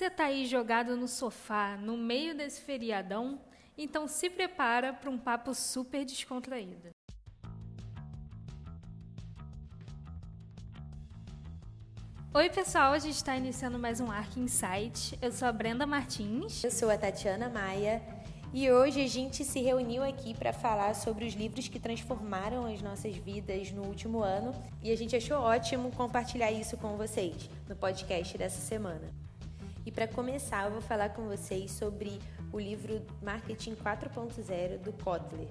você está aí jogado no sofá, no meio desse feriadão, então se prepara para um papo super descontraído. Oi, pessoal, a gente está iniciando mais um Arc Insight. Eu sou a Brenda Martins. Eu sou a Tatiana Maia. E hoje a gente se reuniu aqui para falar sobre os livros que transformaram as nossas vidas no último ano e a gente achou ótimo compartilhar isso com vocês no podcast dessa semana. E para começar, eu vou falar com vocês sobre o livro Marketing 4.0 do Kotler,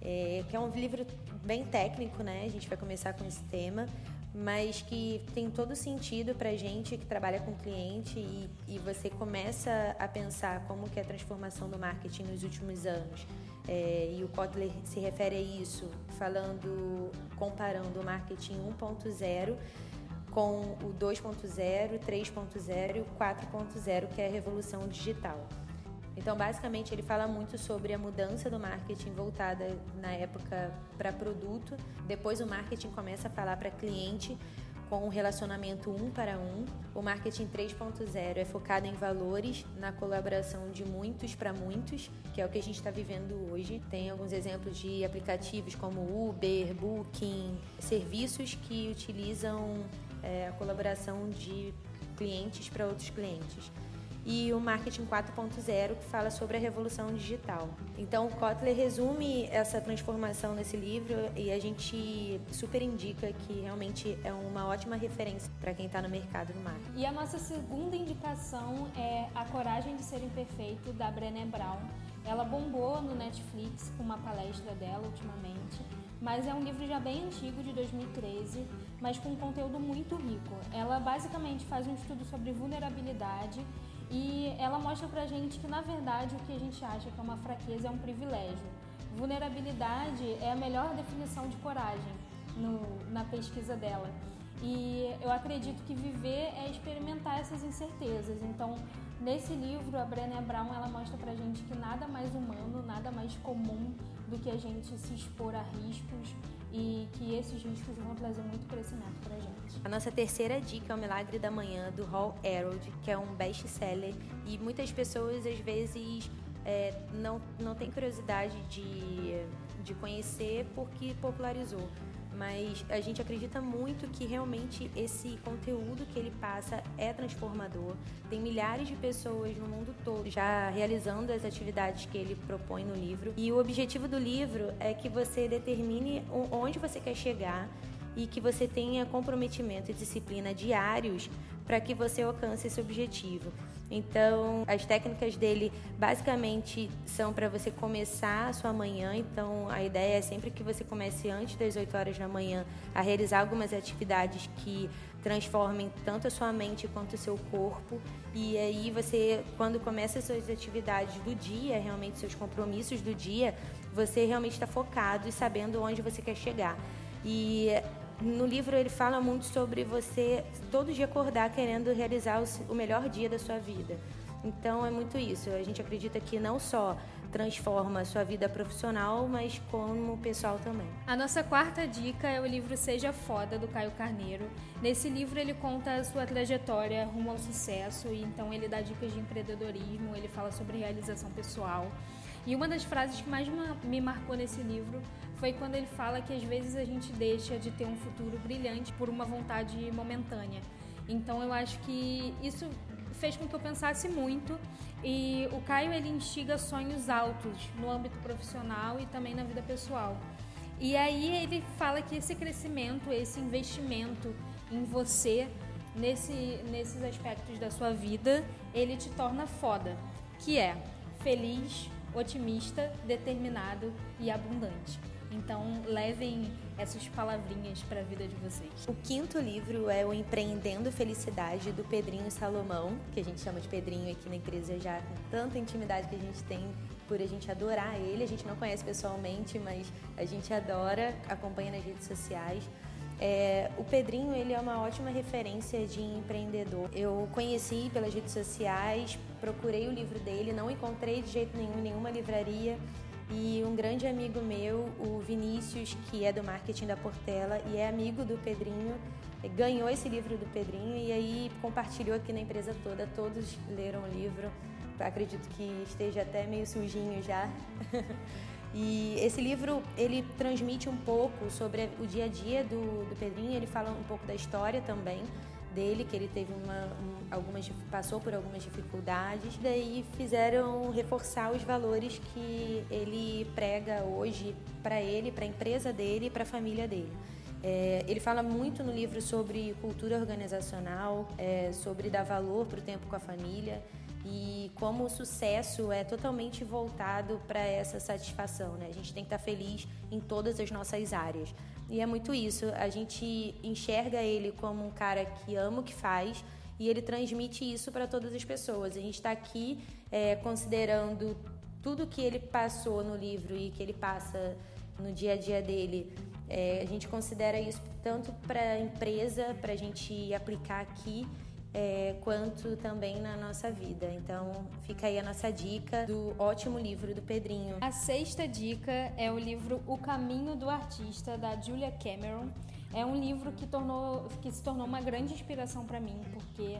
é, que é um livro bem técnico, né? A gente vai começar com esse tema, mas que tem todo sentido para gente que trabalha com cliente e, e, você começa a pensar como que é a transformação do marketing nos últimos anos. É, e o Kotler se refere a isso, falando, comparando o marketing 1.0 com o 2.0, 3.0 e o 4.0, que é a revolução digital. Então, basicamente, ele fala muito sobre a mudança do marketing voltada na época para produto. Depois, o marketing começa a falar para cliente com um relacionamento um para um. O marketing 3.0 é focado em valores, na colaboração de muitos para muitos, que é o que a gente está vivendo hoje. Tem alguns exemplos de aplicativos como Uber, Booking, serviços que utilizam é, a colaboração de clientes para outros clientes e o Marketing 4.0, que fala sobre a revolução digital. Então, o Kotler resume essa transformação nesse livro e a gente super indica que realmente é uma ótima referência para quem está no mercado do marketing. E a nossa segunda indicação é A Coragem de Ser Imperfeito, da Brené Brown. Ela bombou no Netflix com uma palestra dela ultimamente, mas é um livro já bem antigo, de 2013, mas com um conteúdo muito rico. Ela basicamente faz um estudo sobre vulnerabilidade e ela mostra pra gente que, na verdade, o que a gente acha que é uma fraqueza é um privilégio. Vulnerabilidade é a melhor definição de coragem no, na pesquisa dela. E eu acredito que viver é experimentar essas incertezas. Então, nesse livro, a Brené Brown ela mostra pra gente que nada mais humano, nada mais comum do que a gente se expor a riscos e que esses riscos vão trazer muito crescimento para a gente. A nossa terceira dica é o Milagre da Manhã, do Hall Herald, que é um best-seller e muitas pessoas às vezes é, não, não têm curiosidade de, de conhecer porque popularizou mas a gente acredita muito que realmente esse conteúdo que ele passa é transformador. Tem milhares de pessoas no mundo todo já realizando as atividades que ele propõe no livro. E o objetivo do livro é que você determine onde você quer chegar e que você tenha comprometimento e disciplina diários para que você alcance esse objetivo. Então, as técnicas dele basicamente são para você começar a sua manhã. Então, a ideia é sempre que você comece antes das 8 horas da manhã a realizar algumas atividades que transformem tanto a sua mente quanto o seu corpo. E aí você, quando começa as suas atividades do dia, realmente seus compromissos do dia, você realmente está focado e sabendo onde você quer chegar. E no livro ele fala muito sobre você todo dia acordar querendo realizar o melhor dia da sua vida. Então é muito isso. A gente acredita que não só transforma a sua vida profissional, mas como pessoal também. A nossa quarta dica é o livro Seja Foda, do Caio Carneiro. Nesse livro ele conta a sua trajetória rumo ao sucesso, e então ele dá dicas de empreendedorismo, ele fala sobre realização pessoal. E uma das frases que mais me marcou nesse livro foi quando ele fala que às vezes a gente deixa de ter um futuro brilhante por uma vontade momentânea. Então eu acho que isso fez com que eu pensasse muito e o Caio ele instiga sonhos altos no âmbito profissional e também na vida pessoal. E aí ele fala que esse crescimento, esse investimento em você nesse, nesses aspectos da sua vida, ele te torna foda, que é feliz, otimista, determinado e abundante. Então, levem essas palavrinhas para a vida de vocês. O quinto livro é o Empreendendo Felicidade, do Pedrinho Salomão, que a gente chama de Pedrinho aqui na empresa já, com tanta intimidade que a gente tem por a gente adorar ele. A gente não conhece pessoalmente, mas a gente adora, acompanha nas redes sociais. É, o Pedrinho ele é uma ótima referência de empreendedor. Eu conheci pelas redes sociais, procurei o livro dele, não encontrei de jeito nenhum em nenhuma livraria E um grande amigo meu, o Vinícius, que é do marketing da Portela e é amigo do Pedrinho, ganhou esse livro do Pedrinho e aí compartilhou aqui na empresa toda. Todos leram o livro. Acredito que esteja até meio sujinho já. E esse livro ele transmite um pouco sobre o dia a dia do, do Pedrinho. Ele fala um pouco da história também dele, que ele teve uma, um, algumas passou por algumas dificuldades, daí fizeram reforçar os valores que ele prega hoje para ele, para a empresa dele e para a família dele. É, ele fala muito no livro sobre cultura organizacional, é, sobre dar valor para o tempo com a família e como o sucesso é totalmente voltado para essa satisfação. Né? A gente tem que estar tá feliz em todas as nossas áreas. E é muito isso. A gente enxerga ele como um cara que ama o que faz e ele transmite isso para todas as pessoas. A gente está aqui é, considerando tudo que ele passou no livro e que ele passa no dia a dia dele. É, a gente considera isso tanto para a empresa, para a gente aplicar aqui é, quanto também na nossa vida. Então, fica aí a nossa dica do ótimo livro do Pedrinho. A sexta dica é o livro O Caminho do Artista, da Julia Cameron. É um livro que, tornou, que se tornou uma grande inspiração para mim, porque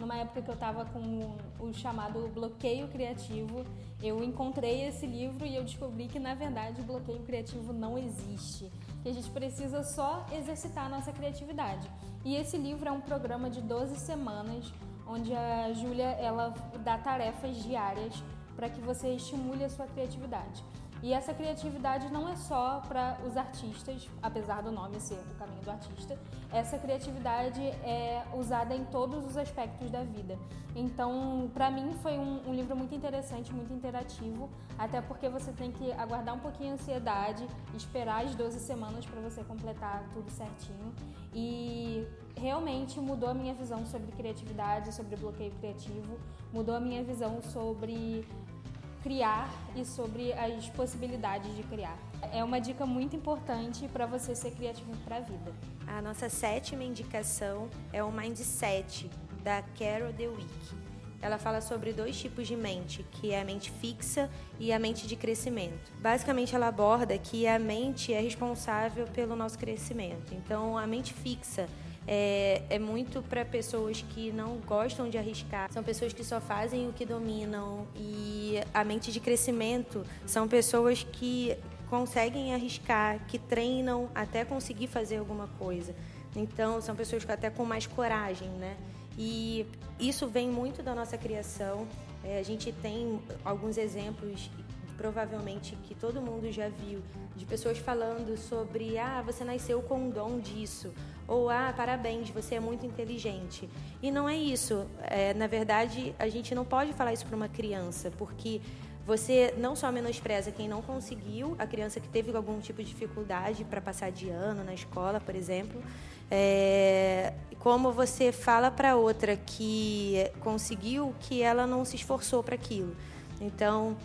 numa época que eu estava com o chamado bloqueio criativo, eu encontrei esse livro e eu descobri que, na verdade, o bloqueio criativo não existe. Que a gente precisa só exercitar a nossa criatividade. E esse livro é um programa de 12 semanas, onde a Júlia ela dá tarefas diárias para que você estimule a sua criatividade. E essa criatividade não é só para os artistas, apesar do nome ser o caminho do artista. Essa criatividade é usada em todos os aspectos da vida. Então, para mim foi um, um, livro muito interessante, muito interativo, até porque você tem que aguardar um pouquinho a ansiedade, esperar as 12 semanas para você completar tudo certinho. E realmente mudou a minha visão sobre criatividade, sobre bloqueio criativo, mudou a minha visão sobre criar e sobre as possibilidades de criar. É uma dica muito importante para você ser criativo para a vida. A nossa sétima indicação é o Mindset, da Carol DeWick. Ela fala sobre dois tipos de mente, que é a mente fixa e a mente de crescimento. Basicamente, ela aborda que a mente é responsável pelo nosso crescimento. Então, a mente fixa é, é muito para pessoas que não gostam de arriscar, são pessoas que só fazem o que dominam e a mente de crescimento são pessoas que conseguem arriscar, que treinam até conseguir fazer alguma coisa. Então, são pessoas que até com mais coragem, né? E isso vem muito da nossa criação. É, a gente tem alguns exemplos provavelmente que todo mundo já viu, de pessoas falando sobre ah, você nasceu com um dom disso, ou ah, parabéns, você é muito inteligente. E não é isso. É, na verdade, a gente não pode falar isso para uma criança, porque você não só menospreza quem não conseguiu, a criança que teve algum tipo de dificuldade para passar de ano na escola, por exemplo, é, como você fala para outra que conseguiu que ela não se esforçou para aquilo. Então,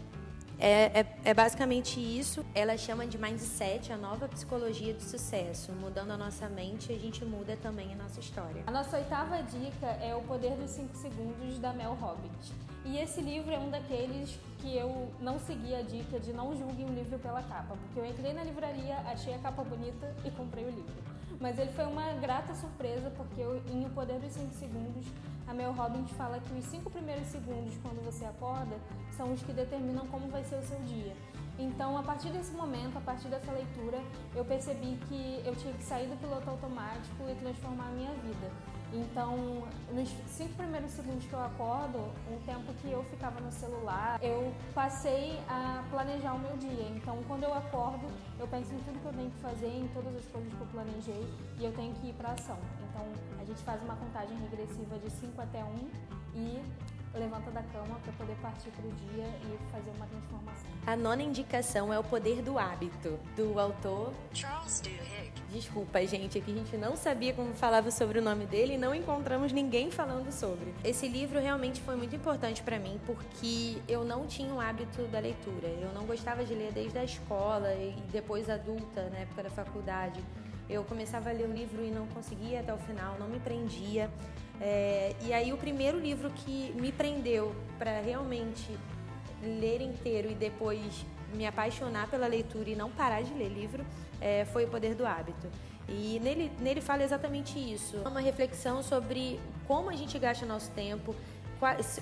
é, é, é, basicamente isso. Ela chama de mindset, a nova psicologia de sucesso. Mudando a nossa mente, a gente muda também a nossa história. A nossa oitava dica é O Poder dos 5 Segundos, da Mel Hobbit. E esse livro é um daqueles que eu não segui a dica de não julgue um livro pela capa, porque eu entrei na livraria, achei a capa bonita e comprei o livro. Mas ele foi uma grata surpresa, porque eu, em O Poder dos 5 Segundos, a Mel Robbins fala que os cinco primeiros segundos quando você acorda são os que determinam como vai ser o seu dia. Então, a partir desse momento, a partir dessa leitura, eu percebi que eu tinha que sair do piloto automático e transformar a minha vida. Então, nos cinco primeiros segundos que eu acordo, o tempo que eu ficava no celular, eu passei a planejar o meu dia. Então, quando eu acordo, eu penso em tudo que eu tenho que fazer, em todas as coisas que eu planejei e eu tenho que ir para ação. Então, a gente faz uma contagem regressiva de 5 até 1 e levanta da cama para poder partir para o dia e fazer uma transformação. A nona indicação é o poder do hábito, do autor Charles Duhigg. Desculpa, gente, aqui a gente não sabia como falava sobre o nome dele e não encontramos ninguém falando sobre. Esse livro realmente foi muito importante para mim porque eu não tinha o hábito da leitura. Eu não gostava de ler desde a escola e depois adulta, na época da faculdade. Eu começava a ler o livro e não conseguia até o final, não me prendia. É, e aí o primeiro livro que me prendeu para realmente ler inteiro e depois me apaixonar pela leitura e não parar de ler livro é, foi O Poder do Hábito. E nele, nele fala exatamente isso. É uma reflexão sobre como a gente gasta nosso tempo,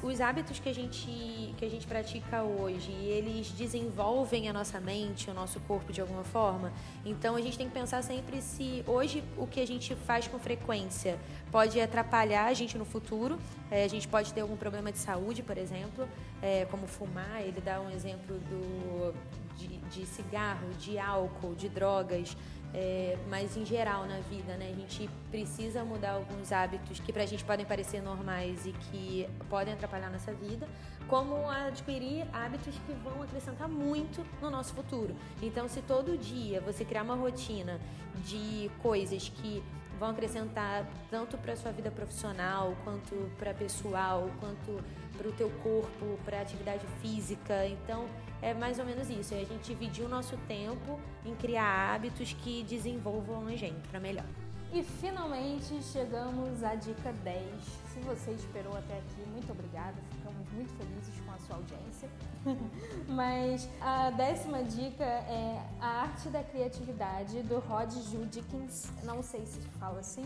os hábitos que a gente que a gente pratica hoje, eles desenvolvem a nossa mente, o nosso corpo de alguma forma. Então a gente tem que pensar sempre se hoje o que a gente faz com frequência pode atrapalhar a gente no futuro. É, a gente pode ter algum problema de saúde, por exemplo, é, como fumar. Ele dá um exemplo do de, de cigarro, de álcool, de drogas é, mas em geral na vida, né? A gente precisa mudar alguns hábitos que pra gente podem parecer normais e que podem atrapalhar nossa vida, como adquirir hábitos que vão acrescentar muito no nosso futuro. Então, se todo dia você criar uma rotina de coisas que vão acrescentar tanto para sua vida profissional, quanto para pessoal, quanto para o teu corpo, para atividade física. Então, é mais ou menos isso. É a gente dividir o nosso tempo em criar hábitos que desenvolvam a gente para melhor. E finalmente chegamos à dica 10. Se você esperou até aqui, muito obrigada. Ficamos muito felizes com a sua audiência. Mas a décima dica é A Arte da Criatividade, do Rod Judkins. Não sei se fala assim,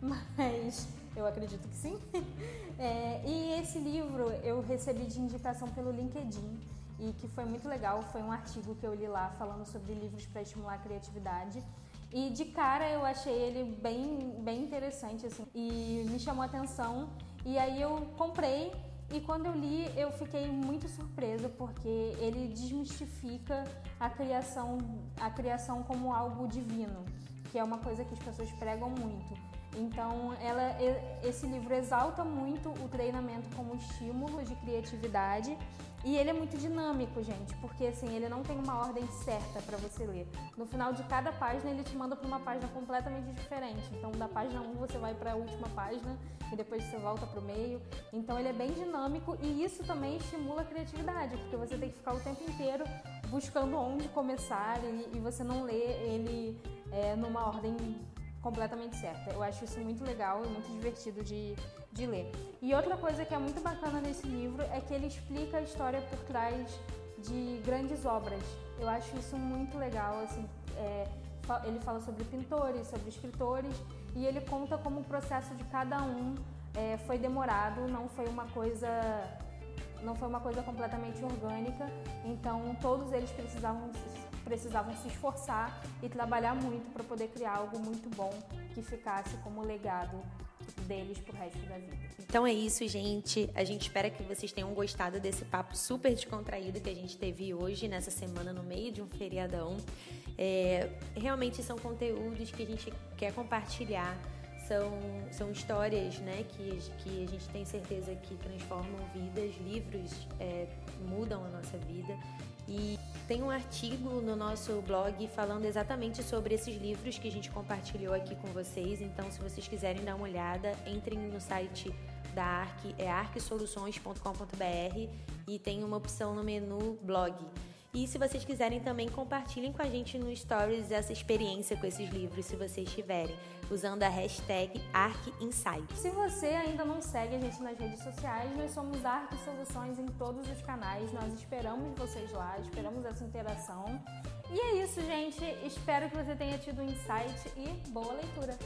mas eu acredito que sim. É, e esse livro eu recebi de indicação pelo LinkedIn e que foi muito legal. Foi um artigo que eu li lá falando sobre livros para estimular a criatividade. E de cara eu achei ele bem, bem interessante assim, e me chamou a atenção. E aí eu comprei e quando eu li eu fiquei muito surpresa porque ele desmistifica a criação, a criação como algo divino, que é uma coisa que as pessoas pregam muito. Então, ela, esse livro exalta muito o treinamento como estímulo de criatividade e ele é muito dinâmico, gente, porque assim, ele não tem uma ordem certa para você ler. No final de cada página, ele te manda para uma página completamente diferente. Então, da página 1 você vai para a última página e depois você volta para o meio. Então, ele é bem dinâmico e isso também estimula a criatividade, porque você tem que ficar o tempo inteiro buscando onde começar e, e você não lê ele é, numa ordem completamente certa. Eu acho isso muito legal e muito divertido de, de ler. E outra coisa que é muito bacana nesse livro é que ele explica a história por trás de grandes obras. Eu acho isso muito legal, assim, é, ele fala sobre pintores, sobre escritores e ele conta como o processo de cada um é, foi demorado, não foi uma coisa não foi uma coisa completamente orgânica, então todos eles precisavam precisavam se esforçar e trabalhar muito para poder criar algo muito bom que ficasse como legado deles pro resto da vida. Então é isso, gente. A gente espera que vocês tenham gostado desse papo super descontraído que a gente teve hoje, nessa semana, no meio de um feriadão. É, realmente são conteúdos que a gente quer compartilhar. São, são histórias né, que, que a gente tem certeza que transformam vidas, livros é, mudam a nossa vida. E tem um artigo no nosso blog falando exatamente sobre esses livros que a gente compartilhou aqui com vocês. Então, se vocês quiserem dar uma olhada, entrem no site da ARC, é arcsoluções.com.br e tem uma opção no menu blog. E se vocês quiserem também, compartilhem com a gente no Stories essa experiência com esses livros, se vocês tiverem, usando a hashtag ArcInsight. Se você ainda não segue a gente nas redes sociais, nós somos Arc Soluções em todos os canais. Nós esperamos vocês lá, esperamos essa interação. E é isso, gente. Espero que você tenha tido um insight e boa leitura.